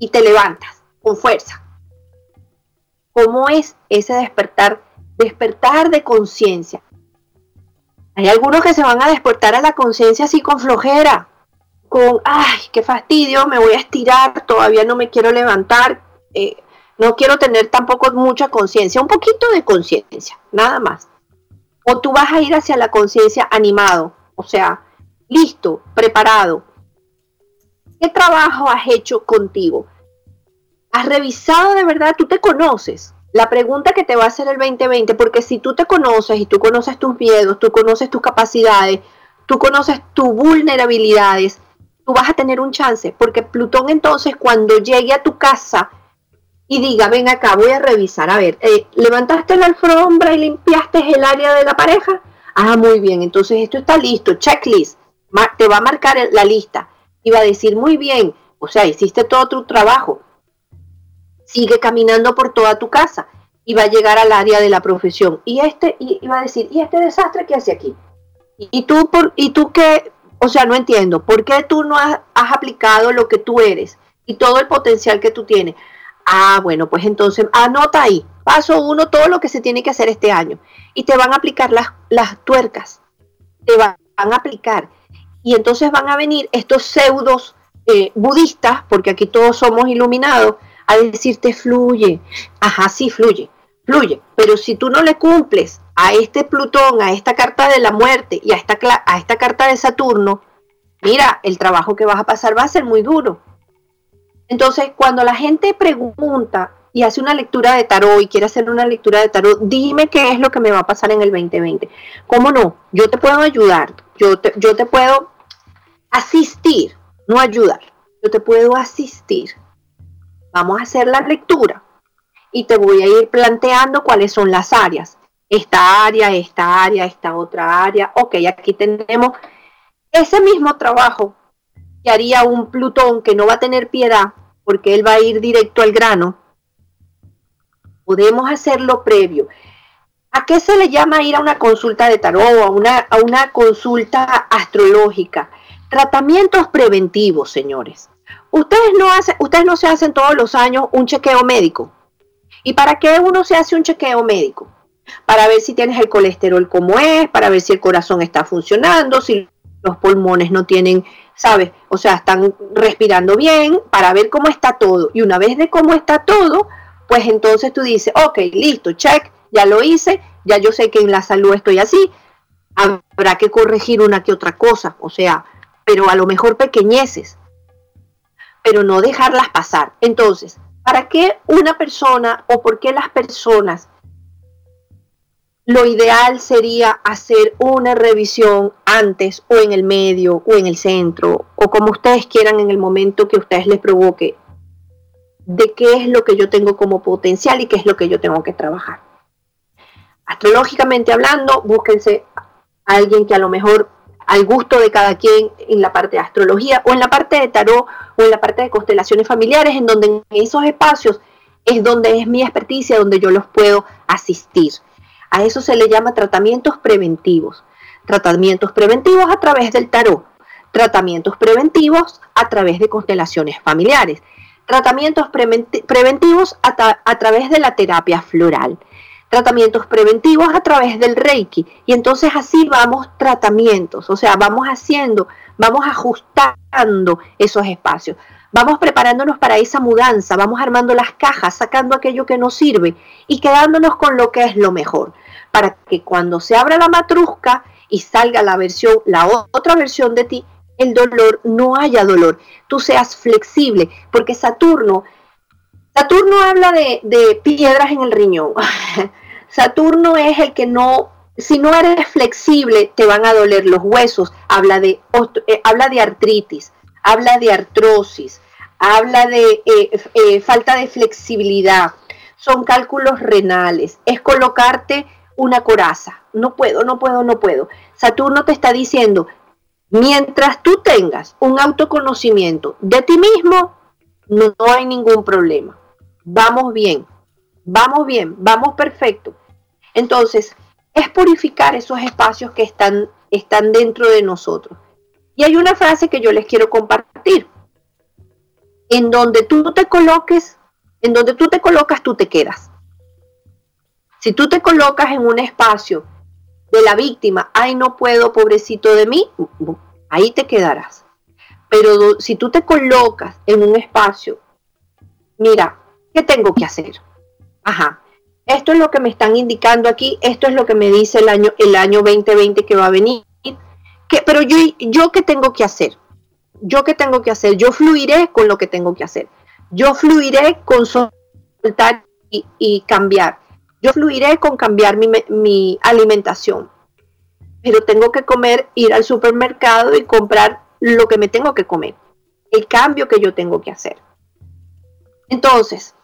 y te levantas con fuerza. ¿Cómo es ese despertar? Despertar de conciencia. Hay algunos que se van a despertar a la conciencia así con flojera, con, ay, qué fastidio, me voy a estirar, todavía no me quiero levantar, eh, no quiero tener tampoco mucha conciencia, un poquito de conciencia, nada más. O tú vas a ir hacia la conciencia animado, o sea, listo, preparado, ¿Qué trabajo has hecho contigo? ¿Has revisado de verdad? ¿Tú te conoces? La pregunta que te va a hacer el 2020, porque si tú te conoces y tú conoces tus miedos, tú conoces tus capacidades, tú conoces tus vulnerabilidades, tú vas a tener un chance, porque Plutón entonces cuando llegue a tu casa y diga, ven acá, voy a revisar, a ver, eh, levantaste la alfombra y limpiaste el área de la pareja, ah, muy bien, entonces esto está listo, checklist, te va a marcar la lista iba a decir, muy bien, o sea, hiciste todo tu trabajo, sigue caminando por toda tu casa y va a llegar al área de la profesión. Y este iba a decir, ¿y este desastre qué hace aquí? Y tú, por, y tú qué, o sea, no entiendo, ¿por qué tú no has, aplicado lo que tú eres y todo el potencial que tú tienes? Ah, bueno, pues entonces anota ahí, paso uno, todo lo que se tiene que hacer este año. Y te van a aplicar las, las tuercas, te van a aplicar y entonces van a venir estos pseudos eh, budistas, porque aquí todos somos iluminados, a decirte fluye, ajá, sí, fluye, fluye, pero si tú no le cumples a este Plutón, a esta carta de la muerte y a esta, a esta carta de Saturno, mira, el trabajo que vas a pasar va a ser muy duro. Entonces, cuando la gente pregunta y hace una lectura de tarot y quiere hacer una lectura de tarot, dime qué es lo que me va a pasar en el 2020. ¿Cómo no? Yo te puedo ayudar, yo te, puedo asistir, no ayudar, yo te puedo asistir. Vamos a hacer la lectura y te voy a ir planteando cuáles son las áreas. Esta área, esta área, esta otra área. Ok, aquí tenemos ese mismo trabajo que haría un Plutón que no va a tener piedad porque él va a ir directo al grano. Podemos hacerlo previo. ¿A qué se le llama ir a una consulta de tarot a una, a una consulta astrológica? Tratamientos preventivos, señores. Ustedes no, ustedes no se hacen todos los años un chequeo médico. ¿Y para qué uno se hace un chequeo médico? Para ver si tienes el colesterol como es, para ver si el corazón está funcionando, si los pulmones no tienen, ¿sabes? O sea, están respirando bien, para ver cómo está todo. Y una vez de cómo está todo, pues entonces tú dices, ok, listo, check, ya lo hice, ya yo sé que en la salud estoy así, habrá que corregir una que otra cosa, o sea, pero a lo mejor pequeñeces, pero no dejarlas pasar. Entonces, ¿para qué una persona o por qué las personas lo ideal sería hacer una revisión antes o en el medio o en el centro o como ustedes quieran en el momento que ustedes les provoque de qué es lo que yo tengo como potencial y qué es lo que yo tengo que trabajar. Astrológicamente hablando, búsquense a alguien que a lo mejor al gusto de cada quien en la parte de astrología o en la parte de tarot o en la parte de constelaciones familiares, en donde en esos espacios es donde es mi experticia, donde yo los puedo asistir. A eso se le llama tratamientos preventivos. Tratamientos preventivos a través del tarot. Tratamientos preventivos a través de constelaciones familiares. Tratamientos preventivos a, través de la terapia floral. Tratamientos preventivos a través del Reiki. Y entonces así vamos tratamientos. O sea, vamos haciendo, vamos ajustando esos espacios. Vamos preparándonos para esa mudanza, vamos armando las cajas, sacando aquello que nos sirve y quedándonos con lo que es lo mejor, para que cuando se abra la matrusca y salga la versión, la otra versión de ti, el dolor no haya dolor, tú seas flexible, porque Saturno, Saturno habla de, de piedras en el riñón. Saturno es el que no si no eres flexible, te van a doler los huesos. Habla de, eh, habla de artritis, habla de artrosis, habla de eh, eh, falta de flexibilidad, son cálculos renales, es colocarte una coraza. No puedo, no puedo, no puedo. Saturno te está diciendo, mientras tú tengas un autoconocimiento de ti mismo, no, no hay ningún problema. Vamos bien, vamos bien, vamos perfecto. Entonces, es purificar esos espacios que están, están dentro de nosotros. Y hay una frase que yo les quiero compartir. En donde tú te coloques, en donde tú te colocas, tú te quedas. Si tú te colocas en un espacio de la víctima, ay, no puedo, pobrecito de mí, ahí te quedarás. Pero si tú te colocas en un espacio, mira, ¿qué tengo que hacer? Ajá, esto es lo que me están indicando aquí, esto es lo que me dice el año, el año 2020 que va a venir, pero yo, yo qué tengo que hacer? ¿Yo qué tengo que hacer? Yo fluiré con lo que tengo que hacer. Yo fluiré con soltar y, cambiar. Yo fluiré con cambiar mi, mi alimentación. Pero tengo que comer, ir al supermercado y comprar lo que me tengo que comer. El cambio que yo tengo que hacer. Entonces,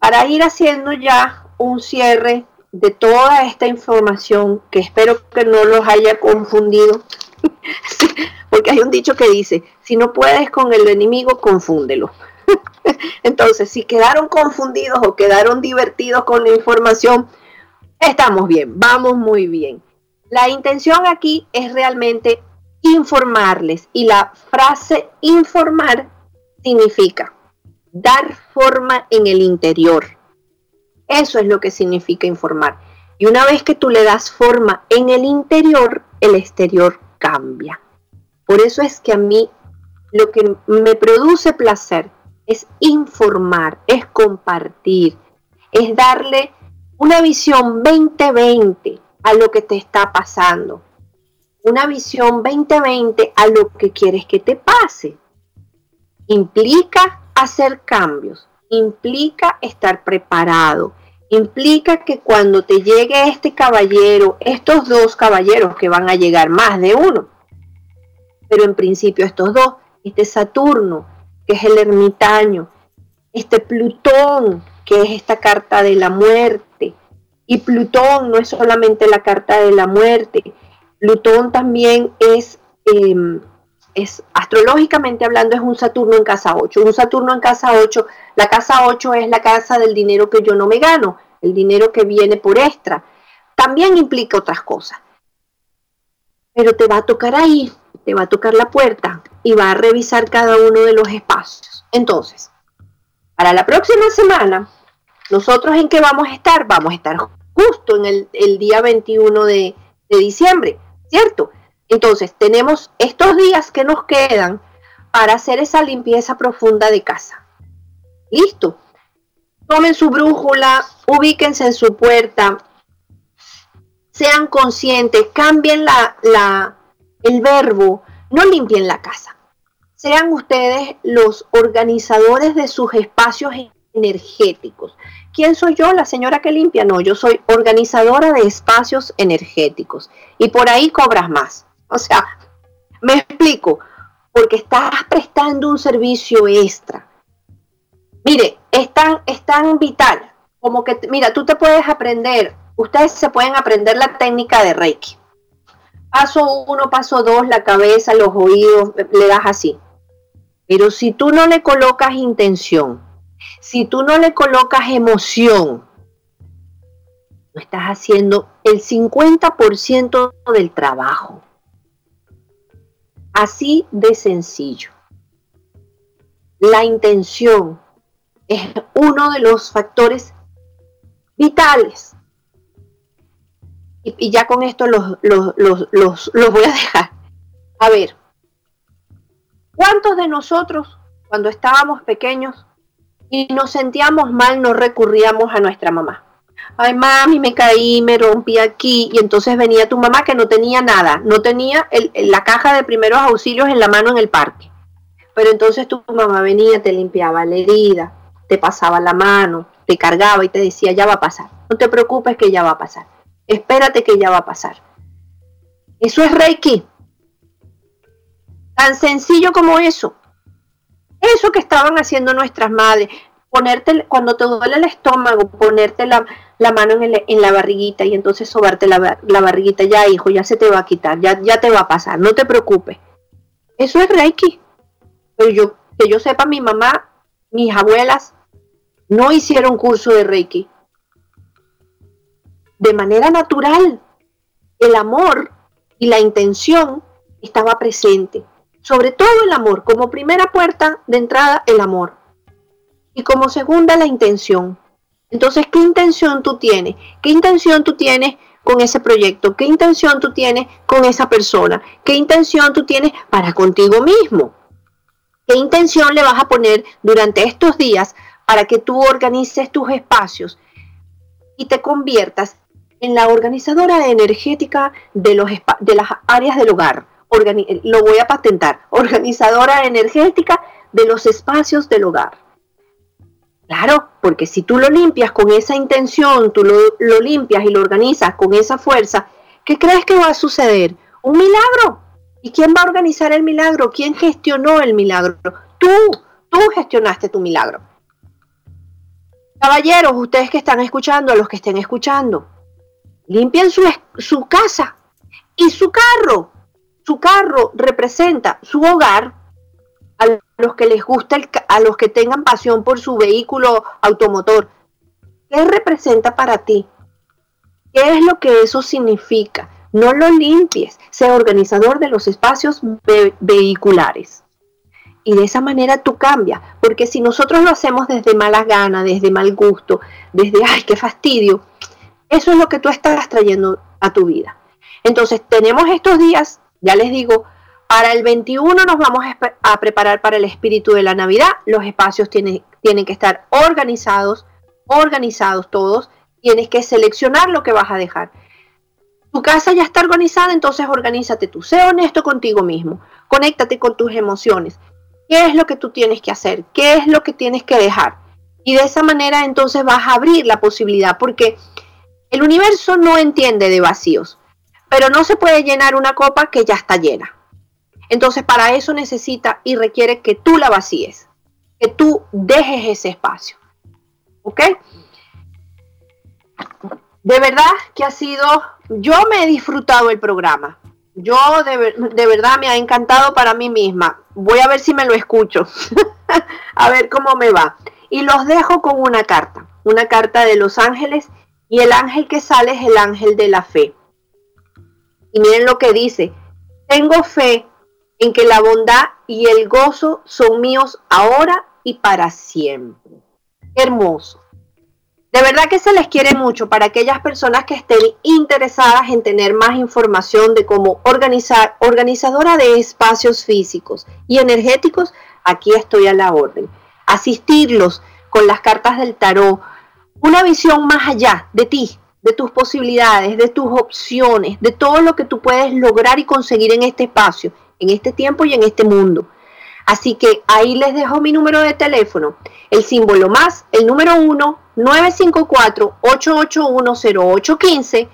para ir haciendo ya un cierre de toda esta información que espero que no los haya confundido porque hay un dicho que dice, si no puedes con el enemigo, confúndelo. Entonces, si quedaron confundidos o quedaron divertidos con la información, estamos bien, vamos muy bien. La intención aquí es realmente informarles y la frase informar significa dar forma en el interior. Eso es lo que significa informar. Y una vez que tú le das forma en el interior, el exterior cambia. Por eso es que a mí lo que me produce placer es informar, es compartir, es darle una visión 2020 a lo que te está pasando, una visión 2020 a lo que quieres que te pase. Implica hacer cambios, implica estar preparado, implica que cuando te llegue este caballero, estos dos caballeros que van a llegar más de uno, pero en principio estos dos, este Saturno, que es el ermitaño, este Plutón, que es esta carta de la muerte, y Plutón no es solamente la carta de la muerte, Plutón también es, em, es astrológicamente hablando, es un Saturno en casa 8. Un Saturno en casa 8, la casa 8 es la casa del dinero que yo no me gano, el dinero que viene por extra. También implica otras cosas. Pero te va a tocar ahí te va a tocar la puerta y va a revisar cada uno de los espacios. Entonces, para la próxima semana, nosotros en qué vamos a estar? Vamos a estar justo en el, día 21 de, de diciembre, ¿cierto? Entonces, tenemos estos días que nos quedan para hacer esa limpieza profunda de casa. ¿Listo? Tomen su brújula, ubíquense en su puerta, sean conscientes, cambien la, el verbo, no limpien la casa. Sean ustedes los organizadores de sus espacios energéticos. ¿Quién soy yo? La señora que limpia. No, yo soy organizadora de espacios energéticos. Y por ahí cobras más. O sea, me explico, porque estás prestando un servicio extra. Mire, es tan, es tan vital como que, mira, tú te puedes aprender, ustedes se pueden aprender la técnica de Reiki. Paso uno, paso dos, la cabeza, los oídos, le das así. Pero si tú no le colocas intención, si tú no le colocas emoción, no estás haciendo el 50% del trabajo. Así de sencillo. La intención es uno de los factores vitales. Y, ya con esto los, los, los voy a dejar. A ver, ¿cuántos de nosotros cuando estábamos pequeños y nos sentíamos mal, no recurríamos a nuestra mamá. Ay, mami, me caí, me rompí aquí. Y entonces venía tu mamá que no tenía nada, no tenía la caja de primeros auxilios en la mano en el parque. Pero entonces tu mamá venía, te limpiaba la herida, te pasaba la mano, te cargaba y te decía, ya va a pasar. No te preocupes que ya va a pasar. Espérate que ya va a pasar. Eso es Reiki. Tan sencillo como eso. Eso que estaban haciendo nuestras madres, ponerte, cuando te duele el estómago, ponerte la, mano en, la barriguita y entonces sobarte la, la, barriguita, ya hijo, ya se te va a quitar, ya, ya te va a pasar, no te preocupes. Eso es Reiki. Pero yo, que yo sepa, mi mamá, mis abuelas, no hicieron curso de Reiki. De manera natural, el amor y la intención estaba presente sobre todo el amor, como primera puerta de entrada el amor y como segunda la intención. Entonces, ¿qué intención tú tienes? ¿Qué intención tú tienes con ese proyecto? ¿Qué intención tú tienes con esa persona? ¿Qué intención tú tienes para contigo mismo? ¿Qué intención le vas a poner durante estos días para que tú organices tus espacios y te conviertas en la organizadora energética de, los, de las áreas del hogar? lo voy a patentar, organizadora energética de los espacios del hogar. Claro, porque si tú lo limpias con esa intención, tú lo, limpias y lo organizas con esa fuerza, ¿qué crees que va a suceder? Un milagro. ¿Y quién va a organizar el milagro? ¿Quién gestionó el milagro? Tú, tú gestionaste tu milagro. Caballeros, ustedes que están escuchando, los que estén escuchando, limpien su, su casa y su carro su carro representa su hogar a los que les gusta, el, a los que tengan pasión por su vehículo automotor. ¿Qué representa para ti? ¿Qué es lo que eso significa? No lo limpies, sea organizador de los espacios vehiculares. Y de esa manera tú cambias, porque si nosotros lo hacemos desde mala gana, desde mal gusto, desde, ay, qué fastidio, eso es lo que tú estás trayendo a tu vida. Entonces tenemos estos días ya les digo, para el 21 nos vamos a, preparar para el espíritu de la Navidad. Los espacios tienen, tienen que estar organizados, organizados todos. Tienes que seleccionar lo que vas a dejar. Tu casa ya está organizada, entonces organízate tú. Sé honesto contigo mismo. Conéctate con tus emociones. ¿Qué es lo que tú tienes que hacer? ¿Qué es lo que tienes que dejar? Y de esa manera entonces vas a abrir la posibilidad, porque el universo no entiende de vacíos pero no se puede llenar una copa que ya está llena. Entonces para eso necesita y requiere que tú la vacíes, que tú dejes ese espacio. ¿Ok? De verdad que ha sido, yo me he disfrutado el programa. Yo de, de verdad me ha encantado para mí misma. Voy a ver si me lo escucho. a ver cómo me va. Y los dejo con una carta, una carta de los ángeles y el ángel que sale es el ángel de la fe. Y miren lo que dice, tengo fe en que la bondad y el gozo son míos ahora y para siempre. hermoso. De verdad que se les quiere mucho para aquellas personas que estén interesadas en tener más información de cómo organizar, organizadora de espacios físicos y energéticos, aquí estoy a la orden. Asistirlos con las cartas del tarot, una visión más allá de ti, de tus posibilidades, de tus opciones, de todo lo que tú puedes lograr y conseguir en este espacio, en este tiempo y en este mundo. Así que ahí les dejo mi número de teléfono, el símbolo más, el número 1, 954-881-0815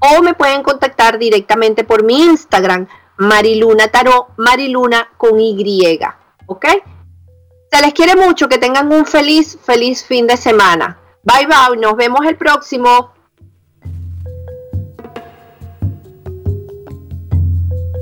o me pueden contactar directamente por mi Instagram, Mariluna Tarot, Mariluna con Y. ¿Ok? Se les quiere mucho, que tengan un feliz, feliz fin de semana. Bye bye, nos vemos el próximo.